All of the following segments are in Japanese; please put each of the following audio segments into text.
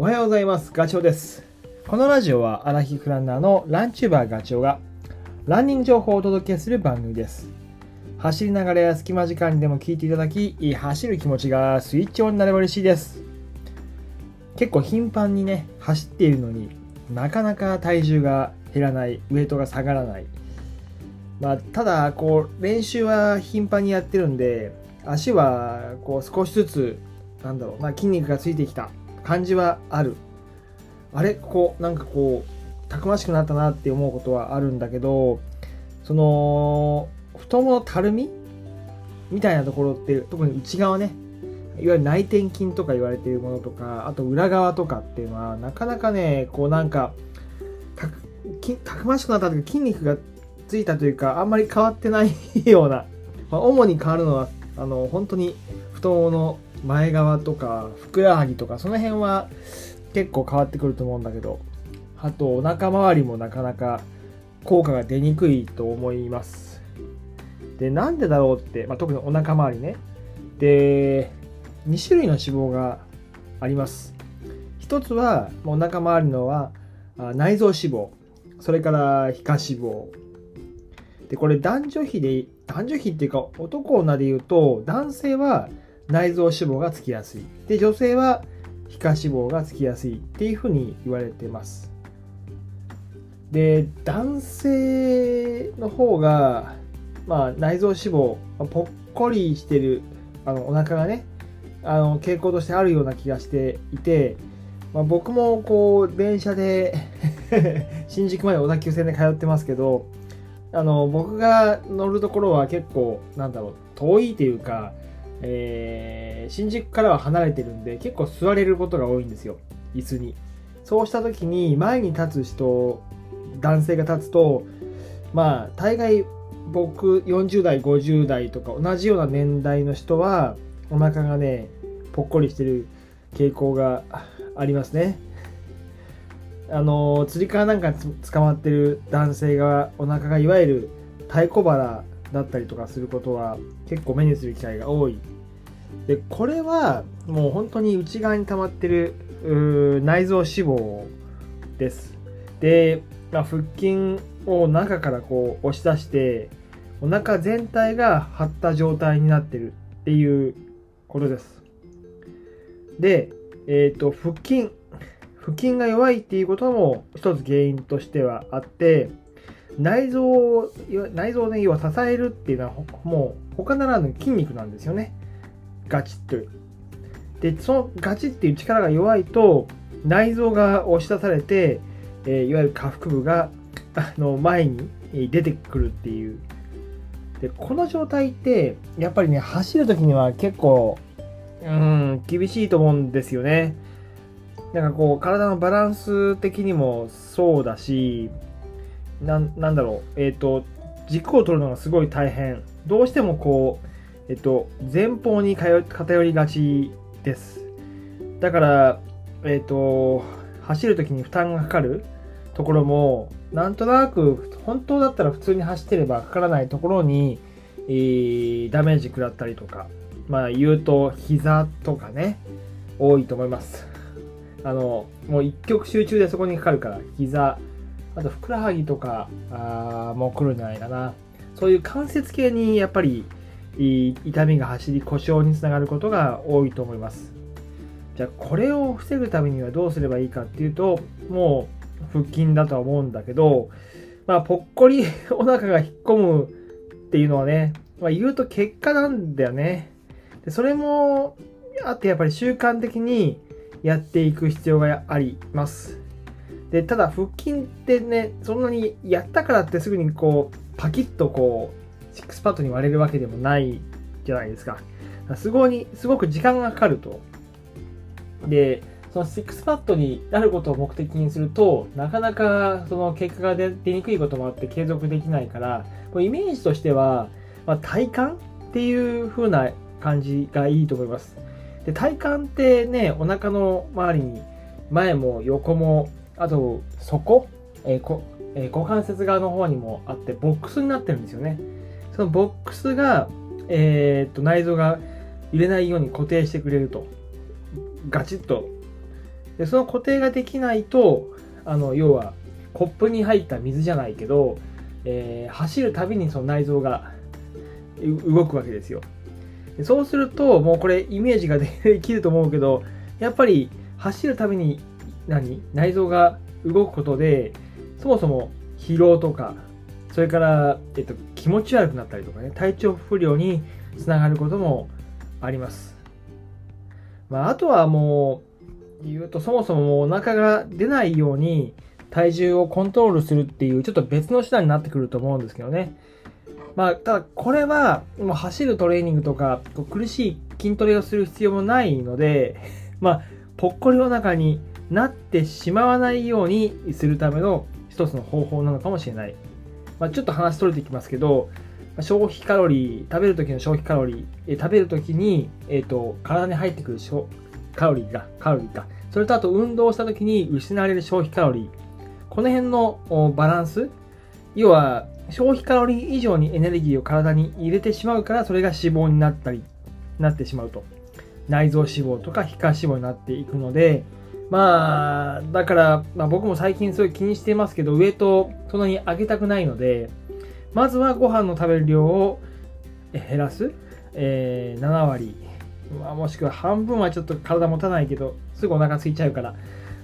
おはようございます。ガチョウです。このラジオはアラヒフランナーのランチューバーガチョウがランニング情報をお届けする番組です。走りながらや隙間時間にでも聞いていただき、走る気持ちがスイッチオンになれば嬉しいです。結構頻繁にね、走っているのになかなか体重が減らない、ウエイトが下がらない。まあ、ただ、こう、練習は頻繁にやってるんで、足はこう少しずつ、なんだろうな、筋肉がついてきた感じはある。あれ？こう、なんかこう、たくましくなったなって思うことはあるんだけど、その、太もものたるみ？みたいなところって、特に内側ね、いわゆる内転筋とか言われているものとか、あと裏側とかっていうのは、なかなかね、こうなんか、たくたくましくなったというか筋肉がついたというか、あんまり変わってないような、まあ、主に変わるのは、あの、本当に太ももの前側とか、ふくらはぎとか、その辺は結構変わってくると思うんだけど、あとお腹周りもなかなか効果が出にくいと思います。で、なんでだろうって、まあ、特にお腹周りね。で、2種類の脂肪があります。一つは、お腹周りのは内臓脂肪、それから皮下脂肪。で、これ男女比で、男女比っていうか男女で言うと、男性は内臓脂肪がつきやすい。で、女性は皮下脂肪がつきやすいっていうふうに言われてます。で、男性の方が、まあ、内臓脂肪、まあぽっこりしてる、あの、お腹がね、あの、傾向としてあるような気がしていて、まあ、僕もこう、電車で 新宿まで小田急線で通ってますけど、あの、僕が乗るところは結構、なんだろう、遠いというか、えー新宿からは離れてるんで、結構座れることが多いんですよ、椅子に。そうした時に、前に立つ人、男性が立つと、まあ、大概僕40代、50代とか同じような年代の人は、お腹がね、ぽっこりしてる傾向がありますね。あの、釣り革なんかつ捕まってる男性が、お腹がいわゆる太鼓腹だったりとかすることは結構目にする機会が多い。で、これはもう本当に内側に溜まってる内臓脂肪です。で、まあ、腹筋を中からこう押し出して、お腹全体が張った状態になってるっていうことです。で、えっ、と、腹筋。腹筋が弱いっていうことも一つ原因としてはあって、内臓を、内臓をね、要は支えるっていうのはもう他ならぬ筋肉なんですよね。ガチッと。で、そのガチっていう力が弱いと、内臓が押し出されて、えいわゆる下腹部があの前に出てくるっていう。で、この状態って、やっぱりね、走るときには結構、うん、厳しいと思うんですよね。なんかこう、体のバランス的にもそうだし、なんなんだろう、えっ、と、軸を取るのがすごい大変。どうしてもこう、えっと、前方に偏りがちです。だから、えっと、走るときに負担がかかるところも、なんとなく、本当だったら普通に走ってればかからないところに、えーダメージ食らったりとか、まあ言うと膝とかね、多いと思います。あの、もう一極集中でそこにかかるから、膝、あとふくらはぎとか、あも来るんじゃないかな。そういう関節系にやっぱり、痛みが走り故障につながることが多いと思います。じゃあこれを防ぐためにはどうすればいいかっていうと、もう腹筋だとは思うんだけど、まあ、ぽっこりお腹が引っ込むっていうのはね、まあ、言うと結果なんだよね。でそれもあってやっぱり習慣的にやっていく必要があります。で、ただ腹筋ってね、そんなにやったからってすぐにこう、パキッとこう、シックスパッドに割れるわけでもないじゃないですか。すごい、すごく時間がかかると。で、そのシックスパッドになることを目的にすると、なかなかその結果が出出にくいこともあって継続できないから、こイメージとしては、まあ、体幹っていう風な感じがいいと思います。で体幹ってね、お腹の周りに前も横も、あと底、えーこえー股関節側の方にもあって、ボックスになってるんですよね。そのボックスが、えーっと内臓が揺れないように固定してくれると。ガチッとでその固定ができないとあの要はコップに入った水じゃないけど、えー、走るたびにその内臓が動くわけですよそうするともうこれイメージができると思うけどやっぱり走るたびに何？内臓が動くことでそもそも疲労とかそれから、えっと、気持ち悪くなったりとかね体調不良につながることもあります、まあ、あとはもう言うとそもそもお腹が出ないように体重をコントロールするっていうちょっと別の手段になってくると思うんですけどね。まあ、ただこれはもう走るトレーニングとか苦しい筋トレをする必要もないので、まあ、ぽっこりお腹になってしまわないようにするための一つの方法なのかもしれない。まあ、ちょっと話取れてきますけど、消費カロリー、食べる時の消費カロリー、え食べる時に、えっ、ー、と、体に入ってくるカロリーが、カロリーか。それとあと運動した時に失われる消費カロリー。この辺のバランス、要は消費カロリー以上にエネルギーを体に入れてしまうから、それが脂肪になったり、なってしまうと。内臓脂肪とか皮下脂肪になっていくので、まあ、だから、まあ、僕も最近すごい気にしてますけど、ウエイトそんなに上げたくないので、まずはご飯の食べる量を減らす、えー、7割、まあ、もしくは半分はちょっと体持たないけど、すぐお腹空いちゃうから、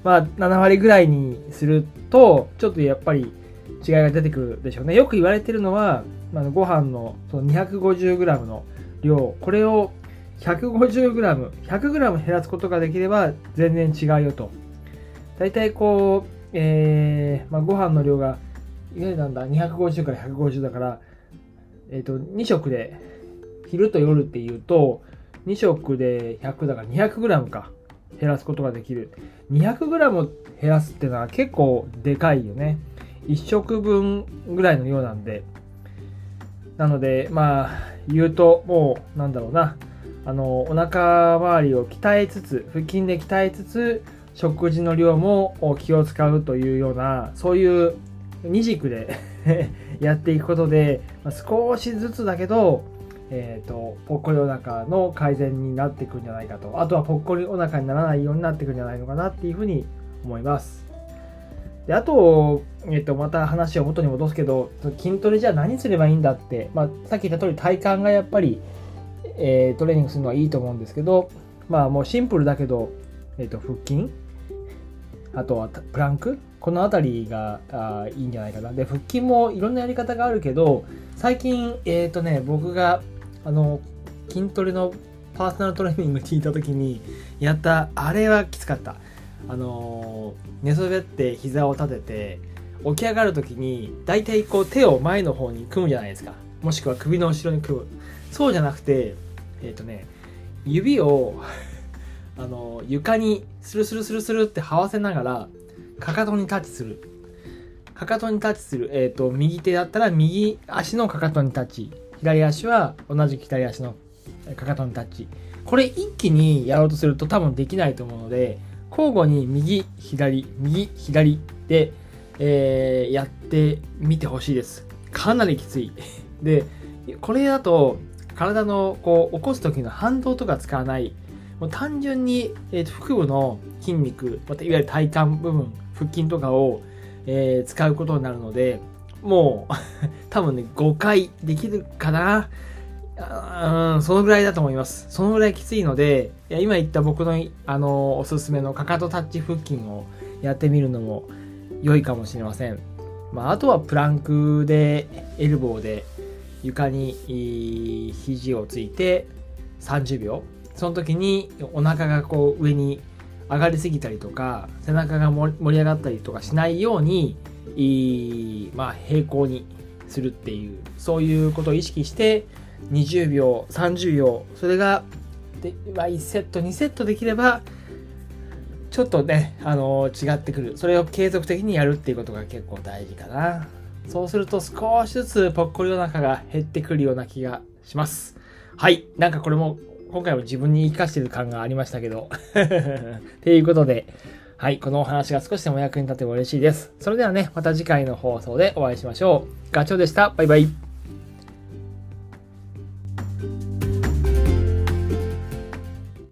まあ、7割ぐらいにすると、ちょっとやっぱり違いが出てくるでしょうね。よく言われてるのは、まあ、ご飯のその 250g の量、これを 150g、100g 減らすことができれば全然違うよと。大体こう、えー、まあ、ご飯の量が、いわゆるなんだ、250から150だから、えっ、ー、と、2食で、昼と夜っていうと、2食で100だから 200g か。減らすことができる 200g 減らすっていうのは結構でかいよね1食分ぐらいの量なんでなのでまあ言うともうなんだろうなあのお腹周りを鍛えつつ腹筋で鍛えつつ食事の量も気を使うというようなそういう二軸で やっていくことで少しずつだけどえーと、ぽっこりお腹の改善になっていくんじゃないかと。あとはぽっこりお腹にならないようになっていくんじゃないのかなっていうふうに思います。であと,、えーと、また話を元に戻すけど筋トレじゃ何すればいいんだって、まあ、さっき言った通り体幹がやっぱり、えー、トレーニングするのはいいと思うんですけどまあもうシンプルだけど、えーと、腹筋あとはプランクこの辺りがあいいんじゃないかな。で、腹筋もいろんなやり方があるけど、最近、えっ、ー、とね、僕があの筋トレのパーソナルトレーニング聞いた時にやったあれはきつかった。あの寝そべって膝を立てて起き上がる時に大体こう手を前の方に組むじゃないですか。もしくは首の後ろに組む。そうじゃなくてえっ、ー、とね指を あの床にスルスルスルスルって這わせながらかかとにタッチするかかとにタッチする、えっ、ー、と右手だったら右足のかかとにタッチ左足は同じ左足のかかとのタッチ。これ一気にやろうとすると多分できないと思うので、交互に右、左、右、左で、えー、やってみてほしいです。かなりきつい。で、これだと体のこう起こす時の反動とか使わない。もう単純に、えー、腹部の筋肉、またいわゆる体幹部分、腹筋とかを、えー、使うことになるので、もう 多分ね、5回できるかなうん、そのぐらいだと思います。そのぐらいきついので、いや今言った僕の、あの、おすすめのかかとタッチ腹筋をやってみるのも良いかもしれません。まあ、あとはプランクで、エルボーで床に肘をついて30秒。その時にお腹がこう上に上がりすぎたりとか、背中が盛り上がったりとかしないように、まあ、平行にするっていうそういうことを意識して20秒30秒それがで、ま、1セット2セットできればちょっとね、あのー、違ってくるそれを継続的にやるっていうことが結構大事かなそうすると少しずつぽっこりお腹が減ってくるような気がしますはいなんかこれも今回も自分に活かしてる感がありましたけど ということではい、このお話が少しでも役に立てば嬉しいです。それではね、また次回の放送でお会いしましょう。ガチョウでした。バイバイ。